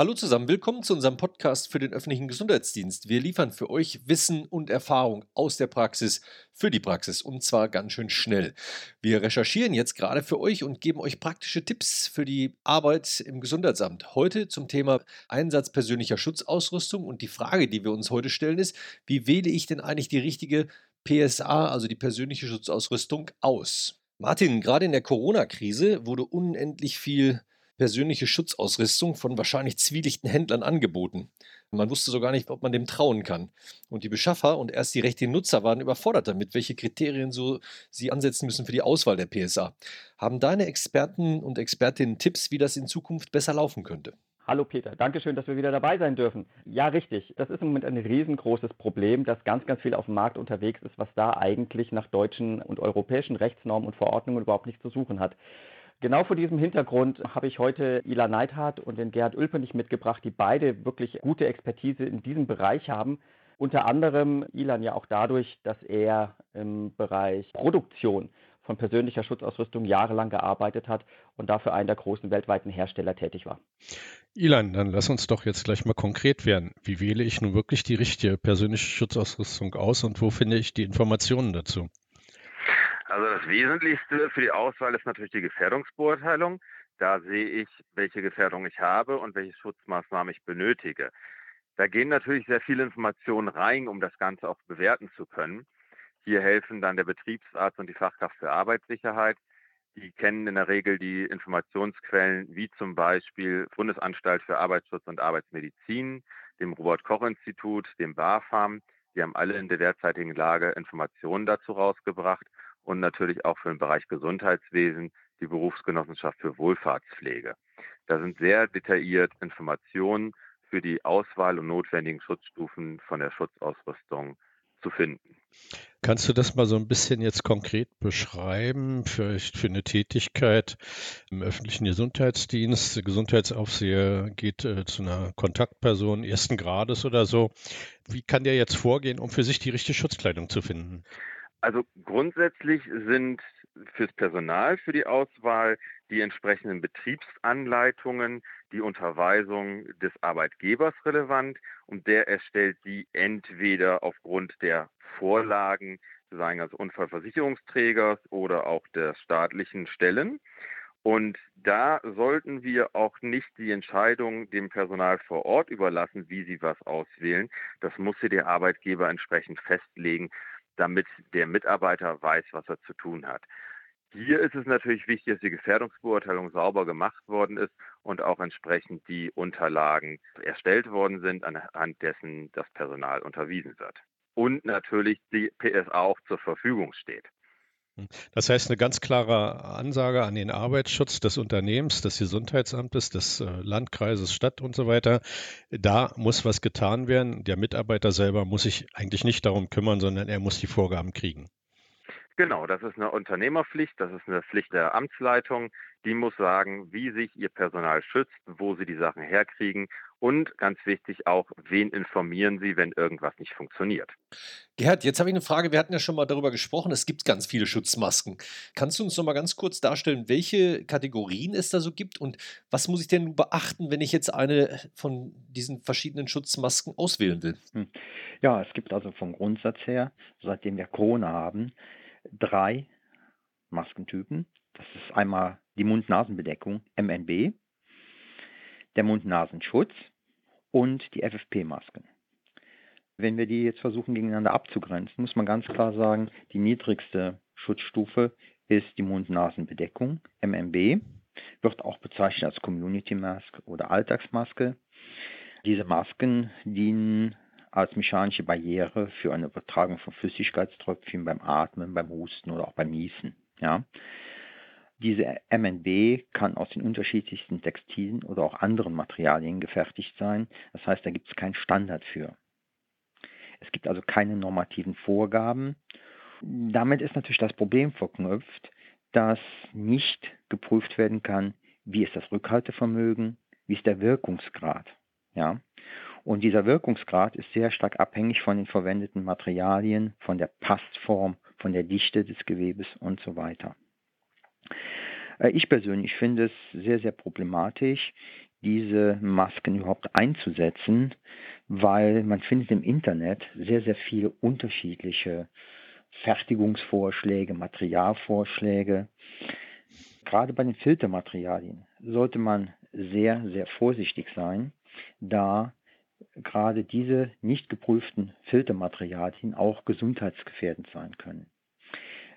Hallo zusammen, willkommen zu unserem Podcast für den öffentlichen Gesundheitsdienst. Wir liefern für euch Wissen und Erfahrung aus der Praxis für die Praxis und zwar ganz schön schnell. Wir recherchieren jetzt gerade für euch und geben euch praktische Tipps für die Arbeit im Gesundheitsamt. Heute zum Thema Einsatz persönlicher Schutzausrüstung und die Frage, die wir uns heute stellen, ist, wie wähle ich denn eigentlich die richtige PSA, also die persönliche Schutzausrüstung, aus? Martin, gerade in der Corona-Krise wurde unendlich viel persönliche Schutzausrüstung von wahrscheinlich zwielichten Händlern angeboten. Man wusste so gar nicht, ob man dem trauen kann. Und die Beschaffer und erst die rechtlichen Nutzer waren überfordert damit, welche Kriterien so sie ansetzen müssen für die Auswahl der PSA. Haben deine Experten und Expertinnen Tipps, wie das in Zukunft besser laufen könnte? Hallo Peter, danke schön, dass wir wieder dabei sein dürfen. Ja, richtig. Das ist im Moment ein riesengroßes Problem, dass ganz, ganz viel auf dem Markt unterwegs ist, was da eigentlich nach deutschen und europäischen Rechtsnormen und Verordnungen überhaupt nichts zu suchen hat. Genau vor diesem Hintergrund habe ich heute Ila Neidhardt und den Gerhard Ulpenich mitgebracht, die beide wirklich gute Expertise in diesem Bereich haben. Unter anderem Ilan ja auch dadurch, dass er im Bereich Produktion von persönlicher Schutzausrüstung jahrelang gearbeitet hat und dafür einen der großen weltweiten Hersteller tätig war. Ilan, dann lass uns doch jetzt gleich mal konkret werden. Wie wähle ich nun wirklich die richtige persönliche Schutzausrüstung aus und wo finde ich die Informationen dazu? Also das Wesentlichste für die Auswahl ist natürlich die Gefährdungsbeurteilung. Da sehe ich, welche Gefährdung ich habe und welche Schutzmaßnahmen ich benötige. Da gehen natürlich sehr viele Informationen rein, um das Ganze auch bewerten zu können. Hier helfen dann der Betriebsarzt und die Fachkraft für Arbeitssicherheit. Die kennen in der Regel die Informationsquellen wie zum Beispiel Bundesanstalt für Arbeitsschutz und Arbeitsmedizin, dem Robert-Koch-Institut, dem BAFAM. Die haben alle in der derzeitigen Lage Informationen dazu rausgebracht und natürlich auch für den Bereich Gesundheitswesen die Berufsgenossenschaft für Wohlfahrtspflege. Da sind sehr detailliert Informationen für die Auswahl und notwendigen Schutzstufen von der Schutzausrüstung zu finden. Kannst du das mal so ein bisschen jetzt konkret beschreiben, vielleicht für eine Tätigkeit im öffentlichen Gesundheitsdienst? Der Gesundheitsaufseher geht äh, zu einer Kontaktperson ersten Grades oder so. Wie kann der jetzt vorgehen, um für sich die richtige Schutzkleidung zu finden? Also grundsätzlich sind fürs Personal für die Auswahl die entsprechenden Betriebsanleitungen, die Unterweisung des Arbeitgebers relevant und der erstellt die entweder aufgrund der Vorlagen seines Unfallversicherungsträgers oder auch der staatlichen Stellen. Und da sollten wir auch nicht die Entscheidung dem Personal vor Ort überlassen, wie sie was auswählen. Das muss sie der Arbeitgeber entsprechend festlegen damit der Mitarbeiter weiß, was er zu tun hat. Hier ist es natürlich wichtig, dass die Gefährdungsbeurteilung sauber gemacht worden ist und auch entsprechend die Unterlagen erstellt worden sind, anhand dessen das Personal unterwiesen wird. Und natürlich die PSA auch zur Verfügung steht. Das heißt, eine ganz klare Ansage an den Arbeitsschutz des Unternehmens, des Gesundheitsamtes, des äh, Landkreises, Stadt und so weiter. Da muss was getan werden. Der Mitarbeiter selber muss sich eigentlich nicht darum kümmern, sondern er muss die Vorgaben kriegen. Genau, das ist eine Unternehmerpflicht, das ist eine Pflicht der Amtsleitung. Die muss sagen, wie sich ihr Personal schützt, wo sie die Sachen herkriegen und ganz wichtig auch, wen informieren sie, wenn irgendwas nicht funktioniert. Gerhard, jetzt habe ich eine Frage. Wir hatten ja schon mal darüber gesprochen, es gibt ganz viele Schutzmasken. Kannst du uns noch mal ganz kurz darstellen, welche Kategorien es da so gibt und was muss ich denn beachten, wenn ich jetzt eine von diesen verschiedenen Schutzmasken auswählen will? Hm. Ja, es gibt also vom Grundsatz her, seitdem wir Corona haben, drei Maskentypen. Das ist einmal die Mund-Nasen-Bedeckung, MNB, der Mund-Nasenschutz und die FFP-Masken. Wenn wir die jetzt versuchen gegeneinander abzugrenzen, muss man ganz klar sagen, die niedrigste Schutzstufe ist die Mund-Nasen-Bedeckung, MMB, wird auch bezeichnet als Community Mask oder Alltagsmaske. Diese Masken dienen als mechanische Barriere für eine Übertragung von Flüssigkeitströpfchen beim Atmen, beim Husten oder auch beim Niesen. Ja. Diese MNB kann aus den unterschiedlichsten Textilien oder auch anderen Materialien gefertigt sein. Das heißt, da gibt es keinen Standard für. Es gibt also keine normativen Vorgaben. Damit ist natürlich das Problem verknüpft, dass nicht geprüft werden kann, wie ist das Rückhaltevermögen, wie ist der Wirkungsgrad. Ja? Und dieser Wirkungsgrad ist sehr stark abhängig von den verwendeten Materialien, von der Passform, von der Dichte des Gewebes und so weiter. Äh, ich persönlich finde es sehr, sehr problematisch, diese Masken überhaupt einzusetzen, weil man findet im Internet sehr, sehr viele unterschiedliche Fertigungsvorschläge, Materialvorschläge. Gerade bei den Filtermaterialien sollte man sehr, sehr vorsichtig sein, da gerade diese nicht geprüften Filtermaterialien auch gesundheitsgefährdend sein können.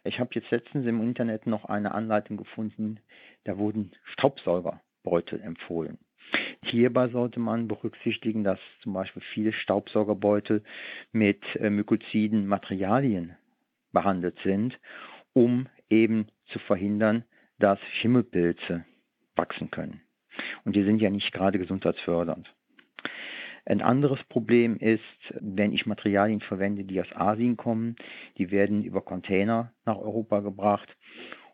Ich habe jetzt letztens im Internet noch eine Anleitung gefunden, da wurden Staubsaugerbeutel empfohlen. Hierbei sollte man berücksichtigen, dass zum Beispiel viele Staubsaugerbeutel mit äh, mykoziden Materialien behandelt sind, um eben zu verhindern, dass Schimmelpilze wachsen können. Und die sind ja nicht gerade gesundheitsfördernd. Ein anderes Problem ist, wenn ich Materialien verwende, die aus Asien kommen, die werden über Container nach Europa gebracht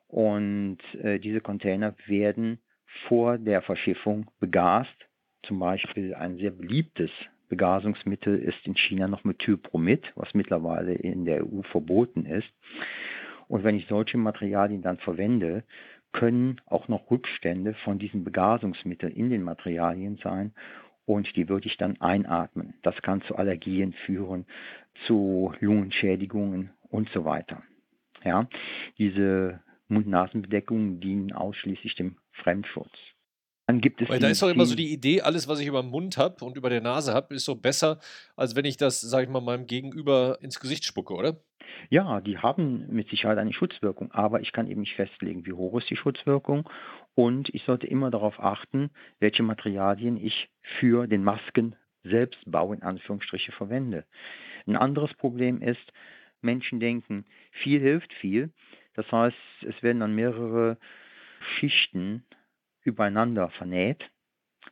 und äh, diese Container werden vor der Verschiffung begast. Zum Beispiel ein sehr beliebtes Begasungsmittel ist in China noch Methylbromid, was mittlerweile in der EU verboten ist. Und wenn ich solche Materialien dann verwende, können auch noch Rückstände von diesen Begasungsmitteln in den Materialien sein und die würde ich dann einatmen. Das kann zu Allergien führen, zu Lungenschädigungen und so weiter. Ja, diese Mund-Nasen-Bedeckungen dienen ausschließlich dem Fremdschutz. Dann gibt es Weil da ist doch immer so die Idee, alles, was ich über den Mund habe und über der Nase habe, ist so besser, als wenn ich das, sage ich mal, meinem Gegenüber ins Gesicht spucke, oder? Ja, die haben mit Sicherheit eine Schutzwirkung, aber ich kann eben nicht festlegen, wie hoch ist die Schutzwirkung und ich sollte immer darauf achten, welche Materialien ich für den Masken Selbstbau in Anführungsstriche verwende. Ein anderes Problem ist, Menschen denken, viel hilft viel. Das heißt, es werden dann mehrere Schichten übereinander vernäht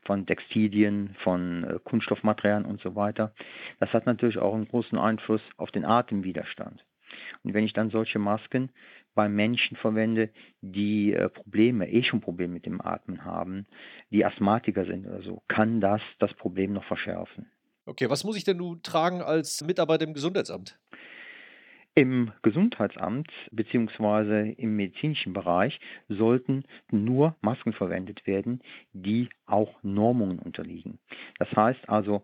von Textilien, von äh, Kunststoffmaterialien und so weiter. Das hat natürlich auch einen großen Einfluss auf den Atemwiderstand. Und wenn ich dann solche Masken bei Menschen verwende, die äh, Probleme, eh schon Probleme mit dem Atmen haben, die Asthmatiker sind oder so, kann das das Problem noch verschärfen. Okay, was muss ich denn nun tragen als Mitarbeiter im Gesundheitsamt? Im Gesundheitsamt bzw. im medizinischen Bereich sollten nur Masken verwendet werden, die auch Normungen unterliegen. Das heißt also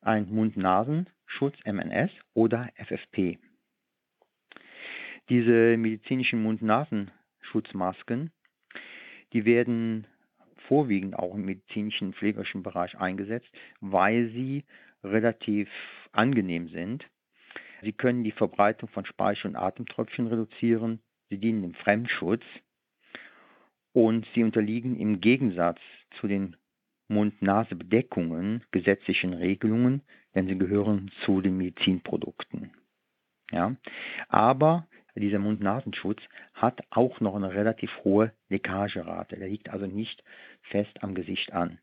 ein Mund-Nasen-Schutz MNS oder FFP. Diese medizinischen Mund-Nasen-Schutzmasken, die werden vorwiegend auch im medizinischen pflegerischen Bereich eingesetzt, weil sie relativ angenehm sind Sie können die Verbreitung von Speichel- und Atemtröpfchen reduzieren. Sie dienen dem Fremdschutz und sie unterliegen im Gegensatz zu den Mund-Nase-Bedeckungen gesetzlichen Regelungen, denn sie gehören zu den Medizinprodukten. Ja? Aber dieser Mund-Nasenschutz hat auch noch eine relativ hohe Leckagerate. Der liegt also nicht fest am Gesicht an.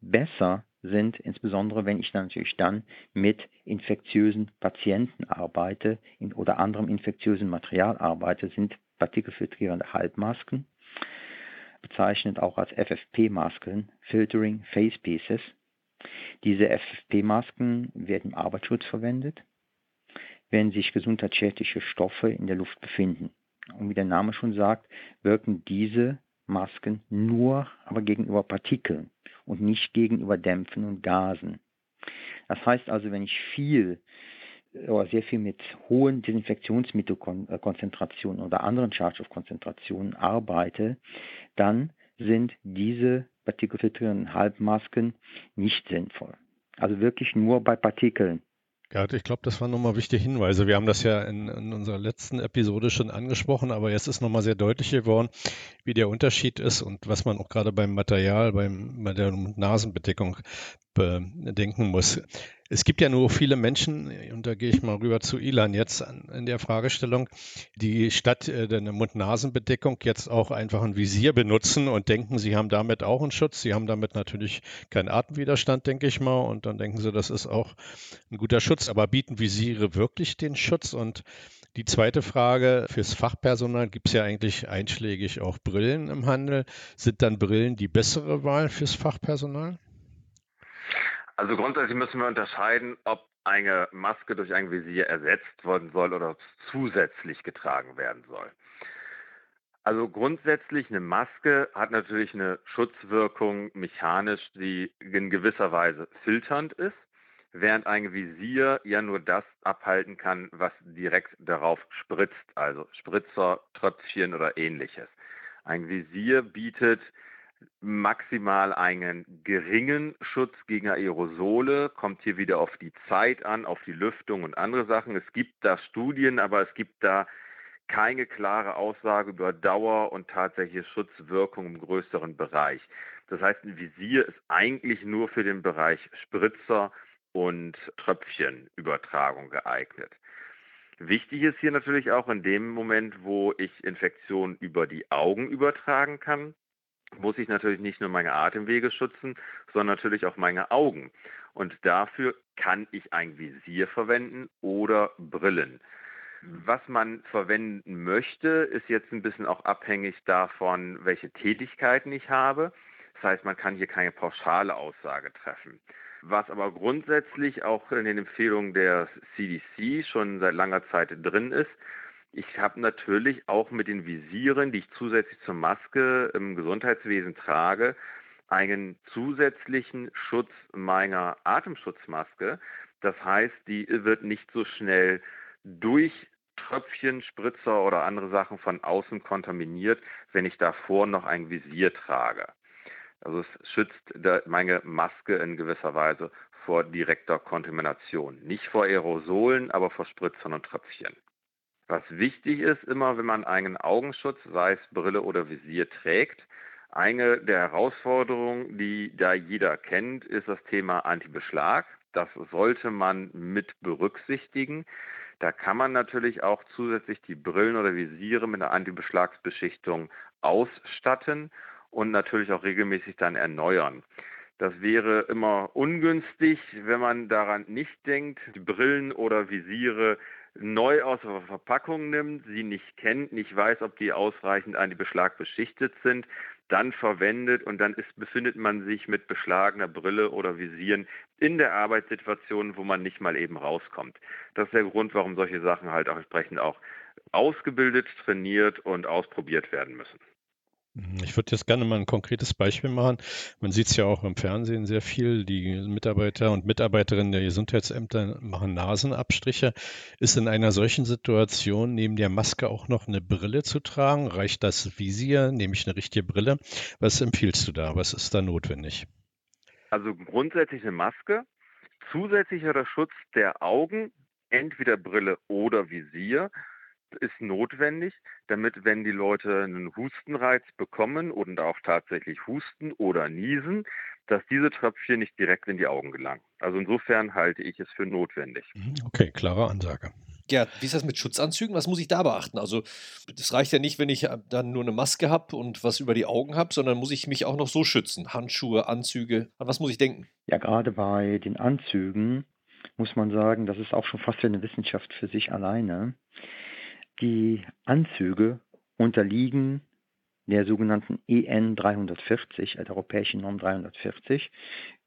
Besser sind, insbesondere wenn ich natürlich dann mit infektiösen Patienten arbeite in, oder anderem infektiösen Material arbeite, sind partikelfiltrierende Halbmasken, bezeichnet auch als FFP-Masken, Filtering Face Pieces. Diese FFP-Masken werden im Arbeitsschutz verwendet, wenn sich gesundheitsschädliche Stoffe in der Luft befinden. Und wie der Name schon sagt, wirken diese Masken nur aber gegenüber Partikeln und nicht gegenüber Dämpfen und Gasen. Das heißt also, wenn ich viel oder sehr viel mit hohen Desinfektionsmittelkonzentrationen oder anderen Schadstoffkonzentrationen arbeite, dann sind diese partikelfiltrierenden Halbmasken nicht sinnvoll. Also wirklich nur bei Partikeln Gerd, ich glaube, das waren nochmal wichtige Hinweise. Wir haben das ja in, in, unserer letzten Episode schon angesprochen, aber jetzt ist nochmal sehr deutlich geworden, wie der Unterschied ist und was man auch gerade beim Material, beim, bei der Nasenbedeckung bedenken muss. Es gibt ja nur viele Menschen, und da gehe ich mal rüber zu Ilan jetzt in der Fragestellung, die statt äh, der Mund-Nasen-Bedeckung jetzt auch einfach ein Visier benutzen und denken, sie haben damit auch einen Schutz. Sie haben damit natürlich keinen Atemwiderstand, denke ich mal, und dann denken sie, das ist auch ein guter Schutz. Aber bieten Visiere wirklich den Schutz? Und die zweite Frage, fürs Fachpersonal gibt es ja eigentlich einschlägig auch Brillen im Handel. Sind dann Brillen die bessere Wahl fürs Fachpersonal? Also grundsätzlich müssen wir unterscheiden, ob eine Maske durch ein Visier ersetzt werden soll oder zusätzlich getragen werden soll. Also grundsätzlich eine Maske hat natürlich eine Schutzwirkung mechanisch, die in gewisser Weise filternd ist, während ein Visier ja nur das abhalten kann, was direkt darauf spritzt, also Spritzer, Tröpfchen oder ähnliches. Ein Visier bietet maximal einen geringen Schutz gegen Aerosole, kommt hier wieder auf die Zeit an, auf die Lüftung und andere Sachen. Es gibt da Studien, aber es gibt da keine klare Aussage über Dauer und tatsächliche Schutzwirkung im größeren Bereich. Das heißt, ein Visier ist eigentlich nur für den Bereich Spritzer und Tröpfchenübertragung geeignet. Wichtig ist hier natürlich auch in dem Moment, wo ich Infektionen über die Augen übertragen kann, muss ich natürlich nicht nur meine Atemwege schützen, sondern natürlich auch meine Augen. Und dafür kann ich ein Visier verwenden oder Brillen. Was man verwenden möchte, ist jetzt ein bisschen auch abhängig davon, welche Tätigkeiten ich habe. Das heißt, man kann hier keine pauschale Aussage treffen. Was aber grundsätzlich auch in den Empfehlungen der CDC schon seit langer Zeit drin ist, ich habe natürlich auch mit den Visieren, die ich zusätzlich zur Maske im Gesundheitswesen trage, einen zusätzlichen Schutz meiner Atemschutzmaske. Das heißt, die wird nicht so schnell durch Tröpfchen, Spritzer oder andere Sachen von außen kontaminiert, wenn ich davor noch ein Visier trage. Also es schützt meine Maske in gewisser Weise vor direkter Kontamination. Nicht vor Aerosolen, aber vor Spritzern und Tröpfchen. Was wichtig ist immer, wenn man einen Augenschutz, sei es Brille oder Visier trägt, eine der Herausforderungen, die da jeder kennt, ist das Thema Antibeschlag. Das sollte man mit berücksichtigen. Da kann man natürlich auch zusätzlich die Brillen oder Visiere mit einer Antibeschlagsbeschichtung ausstatten und natürlich auch regelmäßig dann erneuern. Das wäre immer ungünstig, wenn man daran nicht denkt, die Brillen oder Visiere neu aus der Verpackung nimmt, sie nicht kennt, nicht weiß, ob die ausreichend an die Beschlag beschichtet sind, dann verwendet und dann ist, befindet man sich mit beschlagener Brille oder Visieren in der Arbeitssituation, wo man nicht mal eben rauskommt. Das ist der Grund, warum solche Sachen halt auch entsprechend auch ausgebildet, trainiert und ausprobiert werden müssen. Mhm, ich würde jetzt gerne mal ein konkretes Beispiel machen. Man sieht es ja auch im Fernsehen sehr viel. Die Mitarbeiter und Mitarbeiterinnen der Gesundheitsämter machen Nasenabstriche. Ist in einer solchen Situation neben der Maske auch noch eine Brille zu tragen? Reicht das Visier? Nehme ich eine richtige Brille? Was empfiehlst du da? Was ist da notwendig? Also grundsätzlich eine Maske, zusätzlicher Schutz der Augen, entweder Brille oder Visier ist notwendig, damit, wenn die Leute einen Hustenreiz bekommen und auch tatsächlich husten oder niesen, dass diese Tröpfchen nicht direkt in die Augen gelangen. Also insofern halte ich es für notwendig. Mhm, okay, klare Ansage. Gerd, wie ist das mit Schutzanzügen? Was muss ich da beachten? Also, das reicht ja nicht, wenn ich äh, dann nur eine Maske habe und was über die Augen habe, sondern muss ich mich auch noch so schützen? Handschuhe, Anzüge, an was muss ich denken? Ja, gerade bei den Anzügen muss man sagen, das ist auch schon fast eine Wissenschaft für sich alleine. Die Anzüge unterliegen der sogenannten EN 340, der europäischen Norm 340.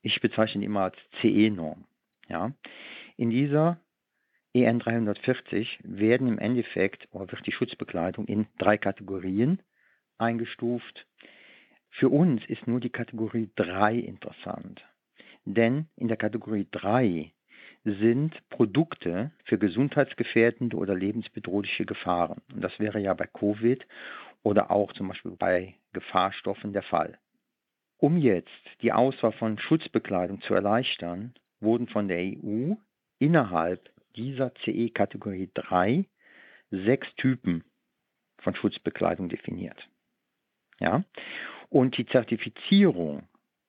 Ich bezeichne die immer als CE-Norm. Ja. In dieser EN 340 werden im Endeffekt oder wird die Schutzbekleidung in drei Kategorien eingestuft. Für uns ist nur die Kategorie 3 interessant. Denn in der Kategorie 3 sind Produkte für gesundheitsgefährdende oder lebensbedrohliche Gefahren. Und das wäre ja bei Covid oder auch zum Beispiel bei Gefahrstoffen der Fall. Um jetzt die Auswahl von Schutzbekleidung zu erleichtern, wurden von der EU innerhalb dieser CE-Kategorie 3 sechs Typen von Schutzbekleidung definiert. Ja? Und die Zertifizierung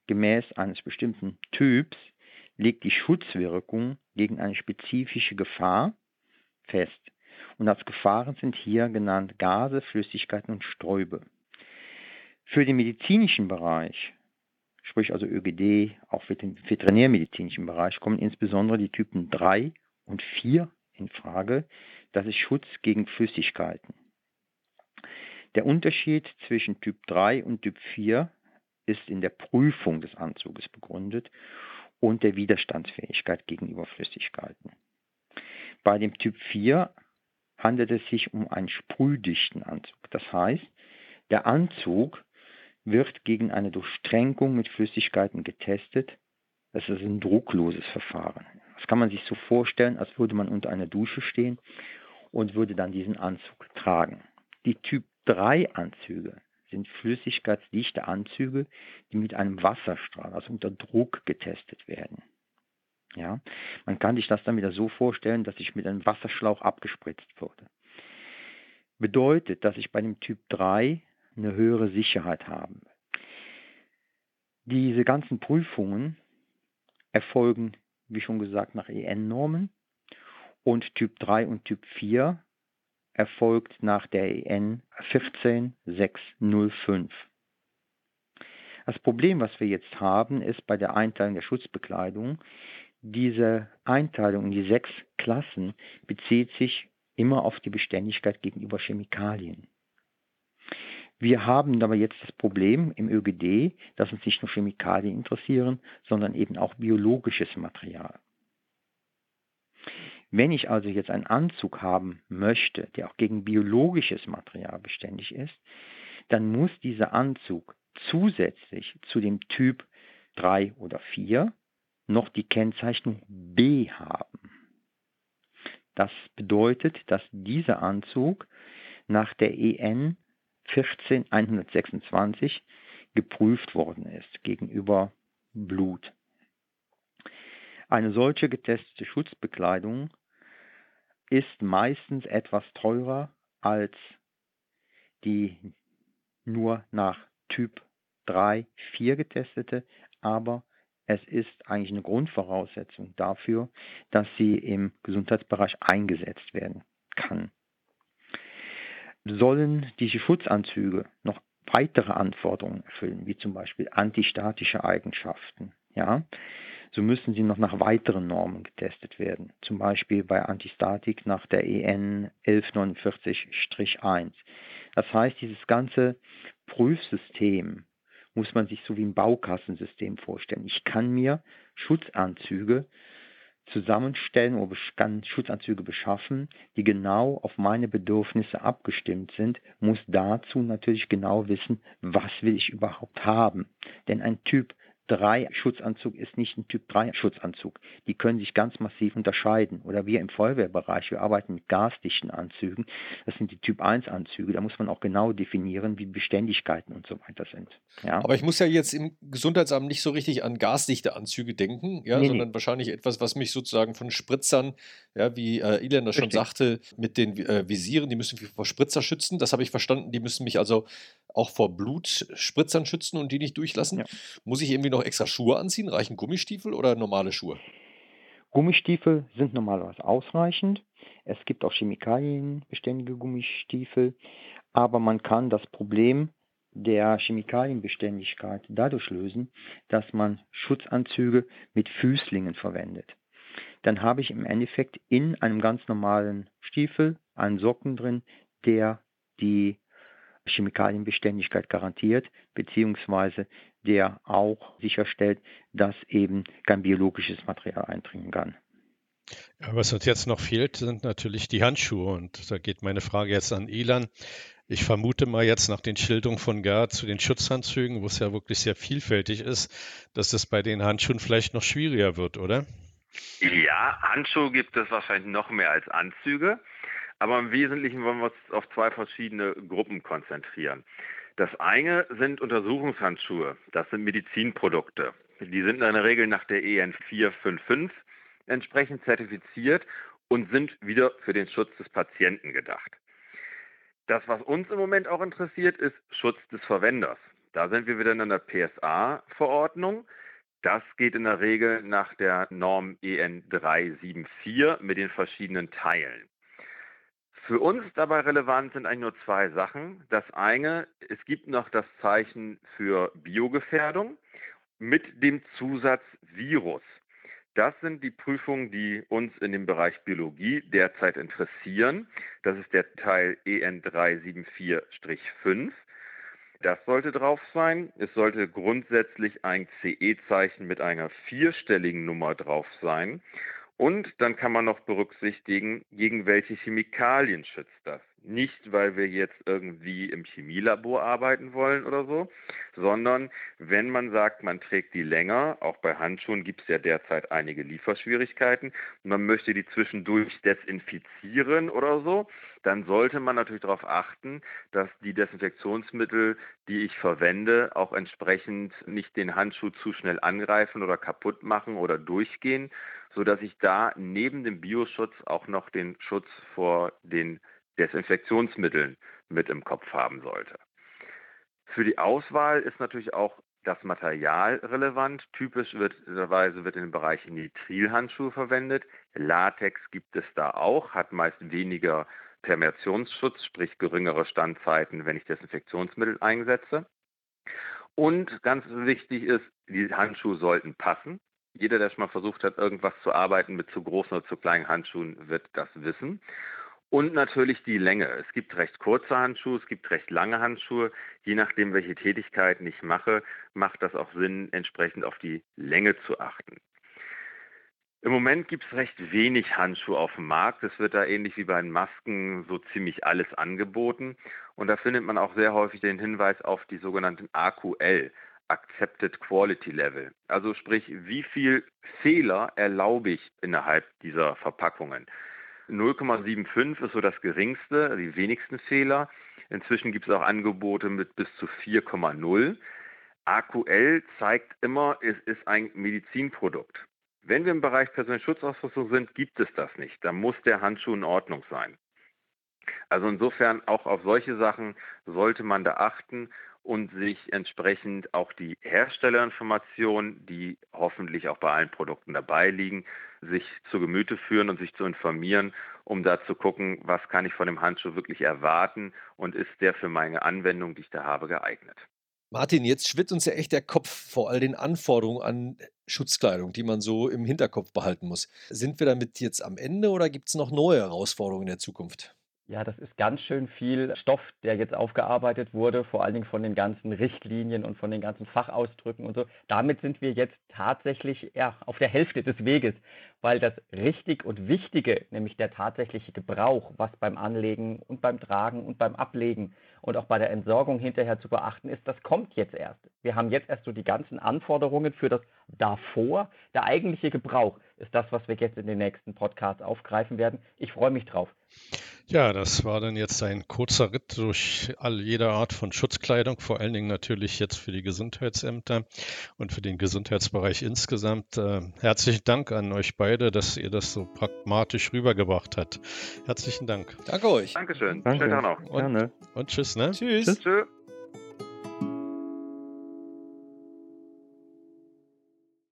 gemäß eines bestimmten Typs legt die Schutzwirkung gegen eine spezifische Gefahr fest. Und als Gefahren sind hier genannt Gase, Flüssigkeiten und Stäube. Für den medizinischen Bereich, sprich also ÖGD, auch für den veterinärmedizinischen Bereich, kommen insbesondere die Typen 3 und 4 in Frage. Das ist Schutz gegen Flüssigkeiten. Der Unterschied zwischen Typ 3 und Typ 4 ist in der Prüfung des Anzuges begründet und der Widerstandsfähigkeit gegenüber Flüssigkeiten. Bei dem Typ 4 handelt es sich um einen sprühdichten Anzug. Das heißt, Der Anzug wird gegen eine Durchtränkung mit Flüssigkeiten getestet. Das ist ein druckloses Verfahren. Das kann man sich so vorstellen, als würde man unter einer Dusche stehen und würde dann diesen Anzug tragen. Die Typ 3 Anzüge sind flüssigkeitsdichte Anzüge, die mit einem Wasserstrahl, also unter Druck getestet werden. Ja, man kann sich das dann wieder so vorstellen, dass ich mit einem Wasserschlauch abgespritzt wurde. Bedeutet, dass ich bei dem Typ 3 eine höhere Sicherheit haben. Diese ganzen Prüfungen erfolgen, wie schon gesagt, nach EN-Normen und Typ 3 und Typ 4 erfolgt nach der EN 14605. Das Problem, was wir jetzt haben, ist bei der Einteilung der Schutzbekleidung, diese Einteilung in die sechs Klassen bezieht sich immer auf die Beständigkeit gegenüber Chemikalien. Wir haben aber jetzt das Problem im ÖGD, dass uns nicht nur Chemikalien interessieren, sondern eben auch biologisches Material. Wenn ich also jetzt einen Anzug haben möchte, der auch gegen biologisches Material beständig ist, dann muss dieser Anzug zusätzlich zu dem Typ 3 oder 4 noch die Kennzeichnung B haben. Das bedeutet, dass dieser Anzug nach der EN 14126 geprüft worden ist gegenüber Blut. Eine solche getestete Schutzbekleidung ist meistens etwas teurer als die nur nach Typ 3, 4 getestete, aber es ist eigentlich eine Grundvoraussetzung dafür, dass sie im Gesundheitsbereich eingesetzt werden kann sollen diese Schutzanzüge noch weitere Anforderungen erfüllen, wie zum Beispiel antistatische Eigenschaften. Ja, so müssen sie noch nach weiteren Normen getestet werden, zum Beispiel bei Antistatik nach der EN 1149-1. Das heißt, dieses ganze Prüfsystem muss man sich so wie ein Baukassensystem vorstellen. Ich kann mir Schutzanzüge zusammenstellen oder kann Schutzanzüge beschaffen, die genau auf meine Bedürfnisse abgestimmt sind, muss dazu natürlich genau wissen, was will ich überhaupt haben. Denn ein Typ 3 Schutzanzug ist nicht ein Typ 3 Schutzanzug. Die können sich ganz massiv unterscheiden. Oder wir im Feuerwehrbereich, wir arbeiten mit gasdichten Anzügen. Das sind die Typ 1 Anzüge. Da muss man auch genau definieren, wie Beständigkeiten und so weiter sind. Ja? Aber ich muss ja jetzt im Gesundheitsamt nicht so richtig an gasdichte Anzüge denken, ja, nee, sondern nee. wahrscheinlich etwas, was mich sozusagen von Spritzern, ja, wie äh, Ilan das schon sagte, mit den äh, Visieren, die müssen vor Spritzer schützen. Das habe ich verstanden. Die müssen mich also auch vor Blutspritzern schützen und die nicht durchlassen. Ja. Muss ich irgendwie noch extra Schuhe anziehen? Reichen Gummistiefel oder normale Schuhe? Gummistiefel sind normalerweise ausreichend. Es gibt auch chemikalienbeständige Gummistiefel, aber man kann das Problem der Chemikalienbeständigkeit dadurch lösen, dass man Schutzanzüge mit Füßlingen verwendet. Dann habe ich im Endeffekt in einem ganz normalen Stiefel einen Socken drin, der die Chemikalienbeständigkeit garantiert, beziehungsweise der auch sicherstellt, dass eben kein biologisches Material eindringen kann. Ja, was uns jetzt noch fehlt, sind natürlich die Handschuhe. Und da geht meine Frage jetzt an Elan. Ich vermute mal jetzt nach den Schilderungen von Gerd zu den Schutzhandzügen, wo es ja wirklich sehr vielfältig ist, dass es bei den Handschuhen vielleicht noch schwieriger wird, oder? Ja, Handschuhe gibt es wahrscheinlich noch mehr als Anzüge. Aber im Wesentlichen wollen wir uns auf zwei verschiedene Gruppen konzentrieren. Das eine sind Untersuchungshandschuhe. Das sind Medizinprodukte. Die sind in der Regel nach der EN 455 entsprechend zertifiziert und sind wieder für den Schutz des Patienten gedacht. Das, was uns im Moment auch interessiert, ist Schutz des Verwenders. Da sind wir wieder in einer PSA-Verordnung. Das geht in der Regel nach der Norm EN 374 mit den verschiedenen Teilen. Für uns dabei relevant sind eigentlich nur zwei Sachen. Das eine, es gibt noch das Zeichen für Biogefährdung mit dem Zusatz Virus. Das sind die Prüfungen, die uns in dem Bereich Biologie derzeit interessieren. Das ist der Teil EN 374-5. Das sollte drauf sein. Es sollte grundsätzlich ein CE-Zeichen mit einer vierstelligen Nummer drauf sein. Und dann kann man noch berücksichtigen, gegen welche Chemikalien schützt das. Nicht, weil wir jetzt irgendwie im Chemielabor arbeiten wollen oder so, sondern wenn man sagt, man trägt die länger, auch bei Handschuhen gibt es ja derzeit einige Lieferschwierigkeiten, man möchte die zwischendurch desinfizieren oder so, dann sollte man natürlich darauf achten, dass die Desinfektionsmittel, die ich verwende, auch entsprechend nicht den Handschuh zu schnell angreifen oder kaputt machen oder durchgehen, sodass ich da neben dem Bioschutz auch noch den Schutz vor den Desinfektionsmitteln mit im Kopf haben sollte. Für die Auswahl ist natürlich auch das Material relevant. Typischerweise wird in den Bereichen Nitrilhandschuhe verwendet. Latex gibt es da auch, hat meist weniger Permeationsschutz, sprich geringere Standzeiten, wenn ich Desinfektionsmittel einsetze. Und ganz wichtig ist, die Handschuhe sollten passen. Jeder, der schon mal versucht hat, irgendwas zu arbeiten mit zu großen oder zu kleinen Handschuhen, wird das wissen. Und natürlich die Länge. Es gibt recht kurze Handschuhe, es gibt recht lange Handschuhe. Je nachdem, welche Tätigkeiten ich mache, macht das auch Sinn, entsprechend auf die Länge zu achten. Im Moment gibt es recht wenig Handschuhe auf dem Markt. Es wird da ähnlich wie bei den Masken so ziemlich alles angeboten. Und da findet man auch sehr häufig den Hinweis auf die sogenannten AQL, Accepted Quality Level. Also sprich, wie viel Fehler erlaube ich innerhalb dieser Verpackungen. 0,75 ist so das geringste, die wenigsten Fehler. Inzwischen gibt es auch Angebote mit bis zu 4,0. AQL zeigt immer, es ist ein Medizinprodukt. Wenn wir im Bereich persönliche Schutzausrüstung sind, gibt es das nicht. Da muss der Handschuh in Ordnung sein. Also insofern auch auf solche Sachen sollte man da achten und sich entsprechend auch die Herstellerinformationen, die hoffentlich auch bei allen Produkten dabei liegen, sich zu Gemüte führen und sich zu informieren, um da zu gucken, was kann ich von dem Handschuh wirklich erwarten und ist der für meine Anwendung, die ich da habe, geeignet. Martin, jetzt schwirrt uns ja echt der Kopf vor all den Anforderungen an Schutzkleidung, die man so im Hinterkopf behalten muss. Sind wir damit jetzt am Ende oder gibt es noch neue Herausforderungen in der Zukunft? Ja, das ist ganz schön viel Stoff, der jetzt aufgearbeitet wurde, vor allen Dingen von den ganzen Richtlinien und von den ganzen Fachausdrücken und so. Damit sind wir jetzt tatsächlich ja, auf der Hälfte des Weges, weil das richtig und Wichtige, nämlich der tatsächliche Gebrauch, was beim Anlegen und beim Tragen und beim Ablegen und auch bei der Entsorgung hinterher zu beachten ist, das kommt jetzt erst. Wir haben jetzt erst so die ganzen Anforderungen für das davor. Der eigentliche Gebrauch ist das, was wir jetzt in den nächsten Podcasts aufgreifen werden. Ich freue mich drauf. Ja, das war dann jetzt ein kurzer Ritt durch all jede Art von Schutzkleidung, vor allen Dingen natürlich jetzt für die Gesundheitsämter und für den Gesundheitsbereich insgesamt. Äh, herzlichen Dank an euch beide, dass ihr das so pragmatisch rübergebracht habt. Herzlichen Dank. Danke euch. Dankeschön. Danke. Schönen Tag noch. Und, und tschüss, ne? Tschüss. Tschüss.